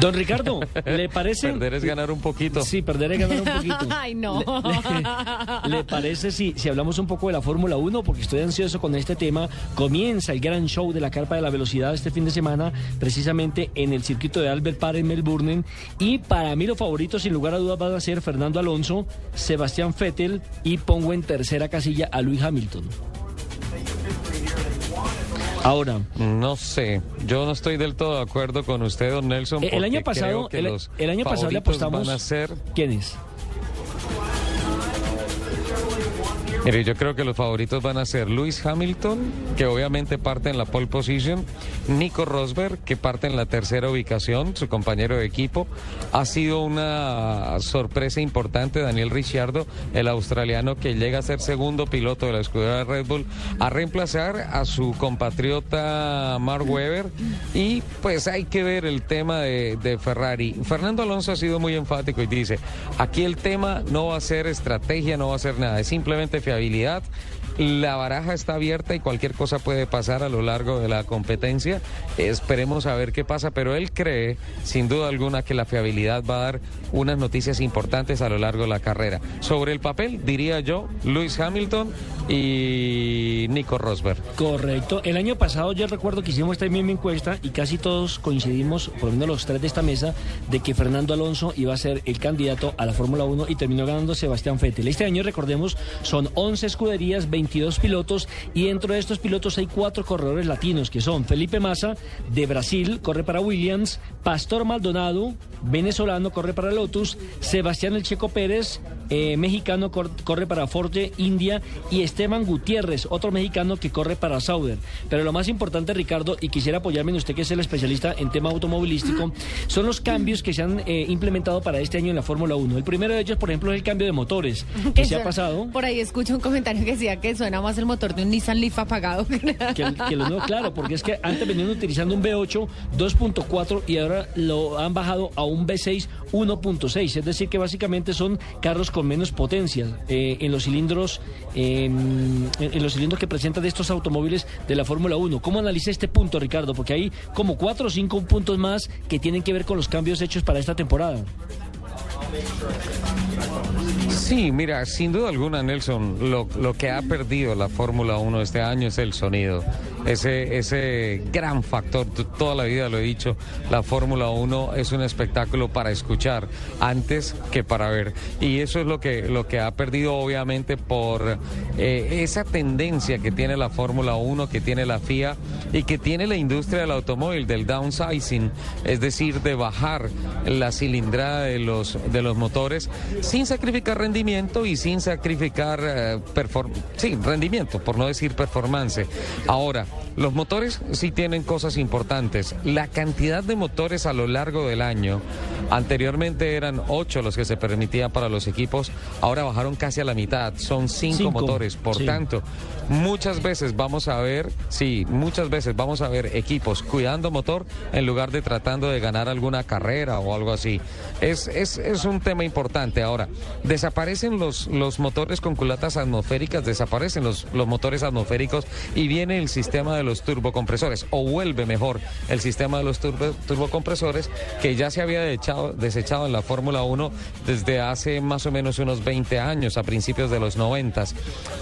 Don Ricardo, ¿le parece? Perder es ganar un poquito. Sí, perder es ganar un poquito. Ay, no. ¿Le, le parece si, si hablamos un poco de la Fórmula 1? Porque estoy ansioso con este tema. Comienza el gran show de la Carpa de la Velocidad este fin de semana, precisamente en el circuito de Albert Park en Melbourne. Y para mí los favoritos, sin lugar a dudas, van a ser Fernando Alonso, Sebastián Vettel y pongo en tercera casilla a Luis Hamilton. Ahora, No sé, yo no estoy del todo de acuerdo con usted, don Nelson. Eh, el año pasado, el, año pasado le apostamos. Van a ser, ¿Quién es? mire, yo creo que los favoritos van a ser Luis Hamilton, que obviamente parte en la pole position, Nico Rosberg, que parte en la tercera ubicación, su compañero de equipo. Ha sido una sorpresa importante Daniel Ricciardo, el australiano que llega a ser segundo piloto de la escudería de Red Bull, a reemplazar a su compatriota Mark Webber. Y pues hay que ver el tema de, de Ferrari. Fernando Alonso ha sido muy enfático y dice, aquí el tema no va a ser estrategia, no va a ser nada, es simplemente fiabilidad. La baraja está abierta y cualquier cosa puede pasar a lo largo de la competencia. Esperemos a ver qué pasa, pero él cree, sin duda alguna, que la fiabilidad va a dar unas noticias importantes a lo largo de la carrera. Sobre el papel, diría yo, Lewis Hamilton y Nico Rosberg. Correcto. El año pasado yo recuerdo que hicimos esta misma encuesta y casi todos coincidimos, por lo menos los tres de esta mesa, de que Fernando Alonso iba a ser el candidato a la Fórmula 1 y terminó ganando Sebastián Vettel. Este año, recordemos, son 11 escuderías, 22 pilotos y dentro de estos pilotos hay cuatro corredores latinos que son Felipe Massa de Brasil, corre para Williams, Pastor Maldonado, venezolano, corre para Lotus, Sebastián El Checo Pérez, eh, mexicano, cor- corre para Forte, India y Esteban Gutiérrez, otro mexicano que corre para Sauber. Pero lo más importante, Ricardo, y quisiera apoyarme en usted que es el especialista en tema automovilístico, son los cambios que se han eh, implementado para este año en la Fórmula 1. El primero de ellos, por ejemplo, es el cambio de motores, que se ha pasado. Por ahí escucho un comentario que decía que suena más el motor de un Nissan Leaf apagado. claro, porque es que antes venían utilizando un V8 2.4 y ahora lo han bajado a un V6 1.6, es decir, que básicamente son carros con menos potencia eh, en los cilindros en, en los cilindros que presentan estos automóviles de la Fórmula 1. ¿Cómo analiza este punto, Ricardo? Porque hay como cuatro o cinco puntos más que tienen que ver con los cambios hechos para esta temporada. Sí, mira, sin duda alguna, Nelson, lo, que ha perdido la Fórmula 1 este año es el sonido. Ese, ese gran factor, toda la vida lo he dicho, la Fórmula 1 es un espectáculo para escuchar antes que para ver. Y eso es lo que, lo que ha perdido obviamente por eh, esa tendencia que tiene la Fórmula 1, que tiene la FIA y que tiene la industria del automóvil, del downsizing, es decir, de bajar la cilindrada de los, de los motores sin sacrificar rendimiento y sin sacrificar eh, perform- sí, rendimiento, por no decir performance. Ahora, los motores sí tienen cosas importantes. La cantidad de motores a lo largo del año, anteriormente eran ocho los que se permitían para los equipos, ahora bajaron casi a la mitad, son cinco, motores. Por sí. tanto, muchas veces vamos a ver, sí, muchas veces vamos a ver equipos cuidando motor en lugar de tratando de ganar alguna carrera o algo así. Es, es, es un tema importante. Ahora, desaparecen los, los motores con culatas atmosféricas, desaparecen los, los motores atmosféricos y viene el sistema de los turbocompresores, o vuelve mejor el sistema de los turbo- turbocompresores que ya se había desechado en la Fórmula 1 desde hace más o menos unos 20 años, a principios de los 90.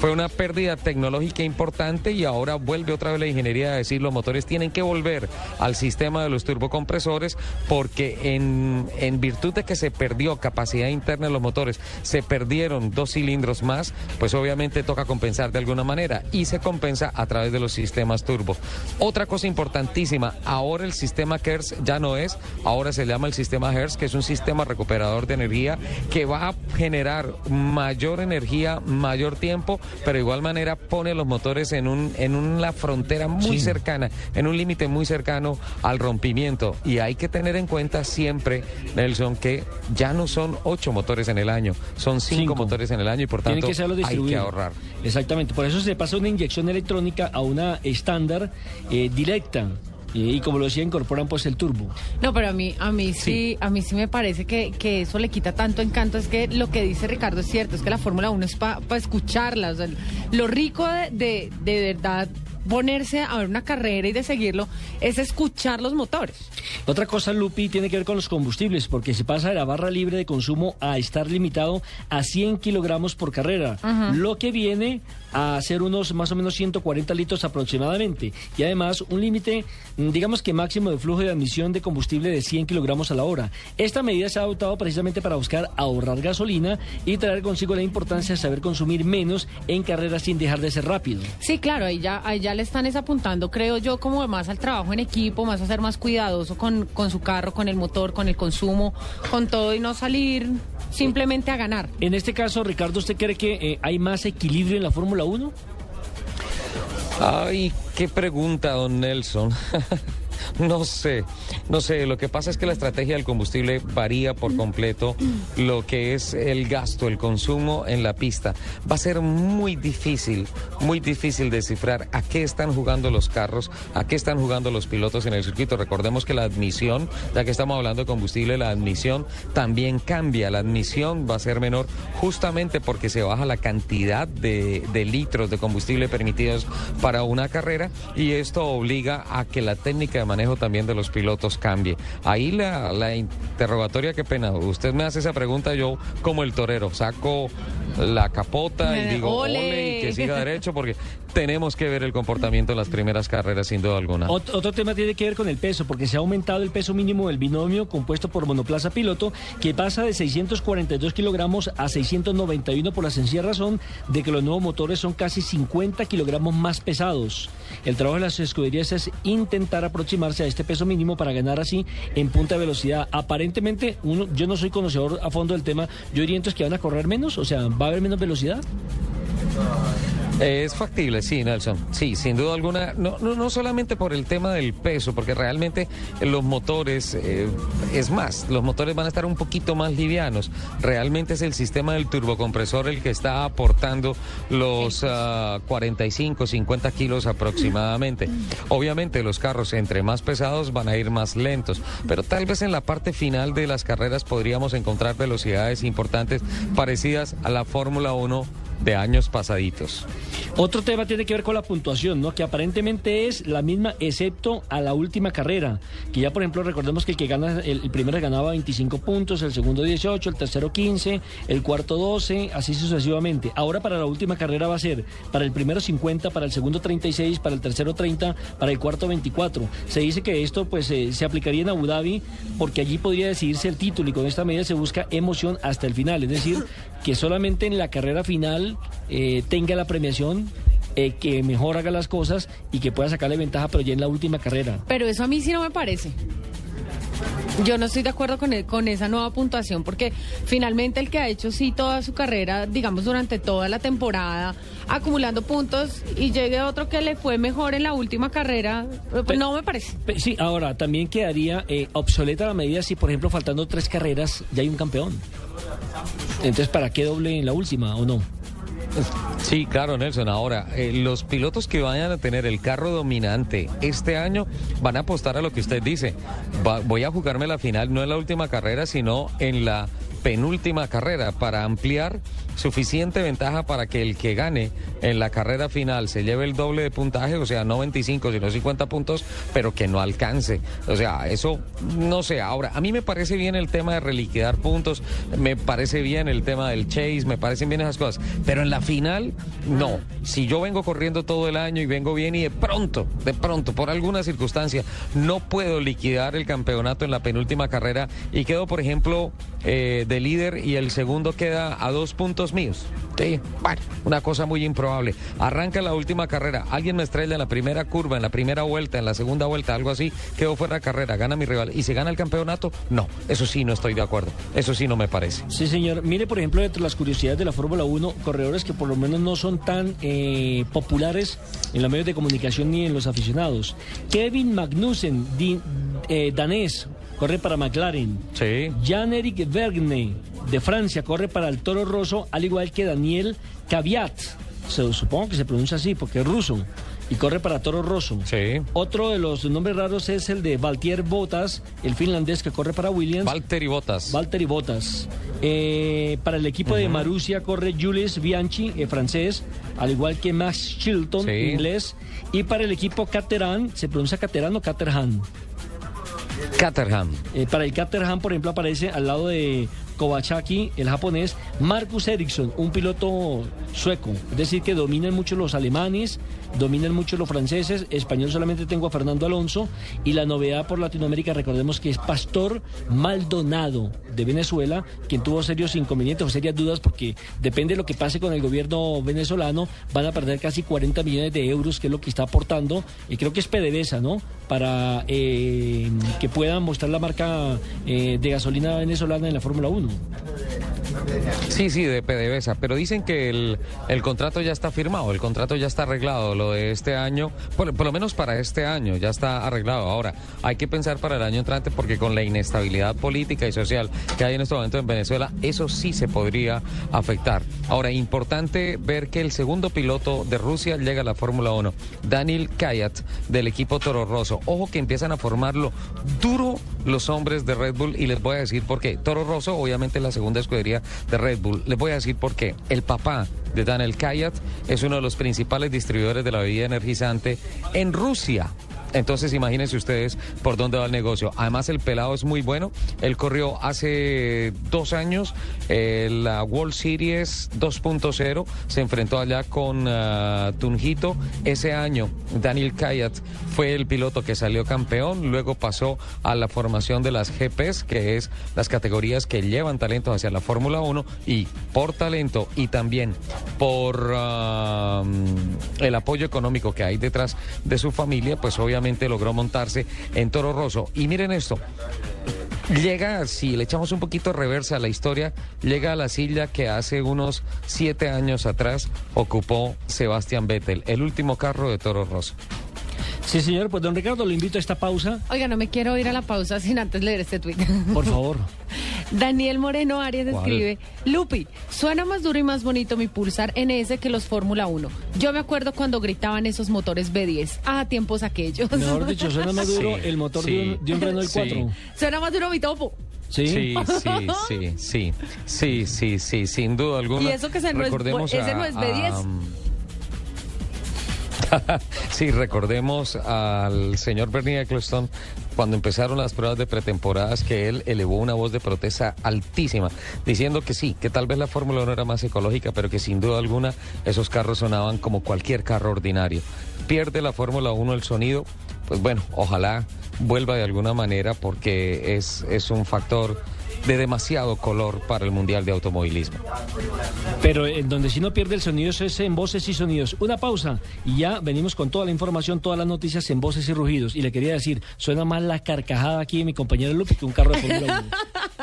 Fue una pérdida tecnológica importante y ahora vuelve otra vez la ingeniería a decir los motores tienen que volver al sistema de los turbocompresores porque en, en virtud de que se perdió capacidad interna de los motores, se perdieron dos cilindros más, pues obviamente toca compensar de alguna manera y se compensa a través de los sistemas sistemas turbo. Otra cosa importantísima, ahora el sistema KERS ya no es, ahora se llama el sistema HERS, que es un sistema recuperador de energía que va a generar mayor energía, mayor tiempo, pero de igual manera pone los motores en, un, en una frontera muy cercana, en un límite muy cercano al rompimiento. Y hay que tener en cuenta siempre, Nelson, que ya no son ocho motores en el año, son cinco, Cinco. motores en el año y por tanto que hay que ahorrar. Exactamente, por eso se pasa una inyección electrónica a una estándar eh, directa. Eh, y como lo decía, incorporan pues el turbo. No, pero a mí, a mí sí, a mí sí me parece que, que eso le quita tanto encanto. Es que lo que dice Ricardo es cierto, es que la Fórmula 1 es para escucharla. o sea, lo rico de, de, de verdad ponerse a ver una carrera y de seguirlo es escuchar los motores. Otra cosa, Lupi, tiene que ver con los combustibles, porque se pasa de la barra libre de consumo a estar limitado a 100 kilogramos por carrera, lo que viene a ser unos más o menos 140 litros aproximadamente. Y además un límite, mm, digamos que máximo de flujo de admisión de combustible de 100 kilogramos a la hora. Esta medida se ha adoptado precisamente para buscar ahorrar gasolina y traer consigo la importancia de saber consumir menos en carreras sin dejar de ser rápido. Sí, claro, ahí ya, ahí ya le están es apuntando, creo yo, como más al trabajo en equipo, más a ser más cuidadoso con, con su carro, con el motor, con el consumo, con todo y no salir simplemente a ganar. En este caso, Ricardo, ¿usted cree que eh, hay más equilibrio en la Fórmula 1? Ay, qué pregunta, don Nelson. No sé, no sé. Lo que pasa es que la estrategia del combustible varía por completo lo que es el gasto, el consumo en la pista. Va a ser muy difícil, muy difícil descifrar a qué están jugando los carros, a qué están jugando los pilotos en el circuito. Recordemos que la admisión, ya que estamos hablando de combustible, la admisión también cambia. La admisión va a ser menor justamente porque se baja la cantidad de, de litros de combustible permitidos para una carrera y esto obliga a que la técnica de manejo también de los pilotos cambie. Ahí la, la interrogatoria, qué pena. Usted me hace esa pregunta, yo como el torero saco la capota y digo Ole. ole y que siga derecho porque tenemos que ver el comportamiento en las primeras carreras sin duda alguna. Ot- otro tema tiene que ver con el peso, porque se ha aumentado el peso mínimo del binomio compuesto por monoplaza piloto, que pasa de 642 kilogramos a 691 por la sencilla razón de que los nuevos motores son casi 50 kilogramos más pesados. El trabajo de las escuderías es intentar aproximarse a este peso mínimo para ganar así en punta de velocidad. Aparentemente, yo no soy conocedor a fondo del tema, yo diría entonces que van a correr menos, o sea, va a haber menos velocidad. Es factible, sí, Nelson. Sí, sin duda alguna. No, no, no solamente por el tema del peso, porque realmente los motores, eh, es más, los motores van a estar un poquito más livianos. Realmente es el sistema del turbocompresor el que está aportando los ah, 45, 50 kilos aproximadamente. Obviamente los carros entre más pesados van a ir más lentos, pero tal vez en la parte final de las carreras podríamos encontrar velocidades importantes parecidas a la Fórmula 1 de años pasaditos. Otro tema tiene que ver con la puntuación, ¿no? Que aparentemente es la misma, excepto a la última carrera. Que ya, por ejemplo, recordemos que el que gana, el, el primero ganaba 25 puntos, el segundo 18, el tercero 15, el cuarto 12, así sucesivamente. Ahora para la última carrera va a ser para el primero 50, para el segundo 36, para el tercero 30, para el cuarto 24. Se dice que esto pues eh, se aplicaría en Abu Dhabi porque allí podría decidirse el título y con esta medida se busca emoción hasta el final. Es decir, que solamente en la carrera final eh, tenga la premiación eh, que mejor haga las cosas y que pueda sacarle ventaja, pero ya en la última carrera. Pero eso a mí sí no me parece. Yo no estoy de acuerdo con, e- con esa nueva puntuación porque finalmente el que ha hecho sí toda su carrera, digamos durante toda la temporada, acumulando puntos y llegue otro que le fue mejor en la última carrera, Pe- no me parece. Sí, ahora también quedaría eh, obsoleta la medida si, por ejemplo, faltando tres carreras ya hay un campeón. Entonces, ¿para qué doble en la última o no? Sí, claro, Nelson. Ahora, eh, los pilotos que vayan a tener el carro dominante este año van a apostar a lo que usted dice. Voy a jugarme la final no en la última carrera, sino en la penúltima carrera para ampliar suficiente ventaja para que el que gane en la carrera final se lleve el doble de puntaje, o sea, no 25, sino 50 puntos, pero que no alcance. O sea, eso no sé. Ahora, a mí me parece bien el tema de reliquidar puntos, me parece bien el tema del chase, me parecen bien esas cosas, pero en la final, no. Si yo vengo corriendo todo el año y vengo bien y de pronto, de pronto, por alguna circunstancia, no puedo liquidar el campeonato en la penúltima carrera y quedo, por ejemplo, eh, de líder y el segundo queda a dos puntos míos. Sí, bueno, una cosa muy improbable. Arranca la última carrera, alguien me estrella en la primera curva, en la primera vuelta, en la segunda vuelta, algo así, quedó fuera de carrera, gana mi rival. ¿Y se gana el campeonato? No, eso sí no estoy de acuerdo. Eso sí no me parece. Sí, señor. Mire, por ejemplo, entre las curiosidades de la Fórmula 1, corredores que por lo menos no son tan eh, populares en los medios de comunicación ni en los aficionados. Kevin Magnussen, eh, danés, corre para McLaren. Sí. Jan-Eric Vergne, de Francia, corre para el Toro Rosso, al igual que Daniel Caviat. Se, supongo que se pronuncia así porque es ruso. Y corre para Toro Rosso. Sí. Otro de los nombres raros es el de Valtier Bottas, el finlandés que corre para Williams. Valtteri Bottas. Valtteri Bottas. Eh, para el equipo de Marussia corre Jules Bianchi, eh, francés, al igual que Max Chilton, Sí. inglés. Y para el equipo Caterham, ¿se pronuncia Caterham o Caterham? Caterham. Eh, para el Caterham, por ejemplo, aparece al lado de Kowachaki, el japonés, Marcus Ericsson, un piloto sueco. Es decir, que dominan mucho los alemanes, dominan mucho los franceses. Español solamente tengo a Fernando Alonso. Y la novedad por Latinoamérica, recordemos que es Pastor Maldonado de Venezuela, quien tuvo serios inconvenientes o serias dudas porque depende de lo que pase con el gobierno venezolano, van a perder casi 40 millones de euros, que es lo que está aportando. Y creo que es PDVSA, ¿no? Para eh, que puedan mostrar la marca eh, de gasolina venezolana en la Fórmula 1. Sí, sí, de PDVSA, pero dicen que el, el contrato ya está firmado, el contrato ya está arreglado, lo de este año, por, por lo menos para este año, ya está arreglado. Ahora, hay que pensar para el año entrante porque con la inestabilidad política y social que hay en este momento en Venezuela, eso sí se podría afectar. Ahora, importante ver que el segundo piloto de Rusia llega a la Fórmula 1, Daniel Kayat, del equipo Toro Rosso. Ojo que empiezan a formarlo duro los hombres de Red Bull y les voy a decir por qué. Toro Rosso, obviamente, la segunda escudería de Red Bull. Les voy a decir por qué. El papá de Daniel Kayat es uno de los principales distribuidores de la bebida energizante en Rusia. Entonces imagínense ustedes por dónde va el negocio. Además el pelado es muy bueno. Él corrió hace dos años eh, la World Series 2.0. Se enfrentó allá con ah, Tunjito. Ese año Daniel Kayat fue el piloto que salió campeón. Luego pasó a la formación de las GPs, que es las categorías que llevan talento hacia la Fórmula 1. Y por talento y también por ah, el apoyo económico que hay detrás de su familia, pues obviamente logró montarse en Toro Rosso. Y miren esto. Llega, si le echamos un poquito reversa a la historia, llega a la silla que hace unos siete años atrás ocupó Sebastián Vettel, el último carro de Toro Rosso. Sí, señor, pues don Ricardo, lo invito a esta pausa, Oiga, no me quiero ir a la pausa sin antes leer este tuit. por favor. Daniel Moreno Arias ¿Cuál? escribe, Lupi, suena más duro y más bonito mi pulsar NS que los Fórmula 1. Yo me acuerdo cuando gritaban esos motores B10. Ah, tiempos aquellos. Mejor dicho, suena más duro Sí, el motor sí, de, un, de un Renault sí. 4. suena más duro mi topo. Sí. Sí, sí, sí, sí, sí, sí, sí, sin duda alguna. Y eso que ese no es- ese no es B10. a- sí, recordemos al señor Bernie Eccleston cuando empezaron las pruebas de pretemporadas que él elevó una voz de protesta altísima, diciendo que sí, que tal vez la Fórmula 1 era más ecológica, pero que sin duda alguna esos carros sonaban como cualquier carro ordinario. Pierde la Fórmula 1 el sonido, pues bueno, ojalá vuelva de alguna manera porque es, es un factor de demasiado color para el Mundial de Automovilismo. Pero en donde si no pierde el sonido eso es en voces y sonidos. Una pausa y ya venimos con toda la información, todas las noticias en voces y rugidos. Y le quería decir, suena más la carcajada aquí de mi compañero Lupe que un carro de Fórmula 1.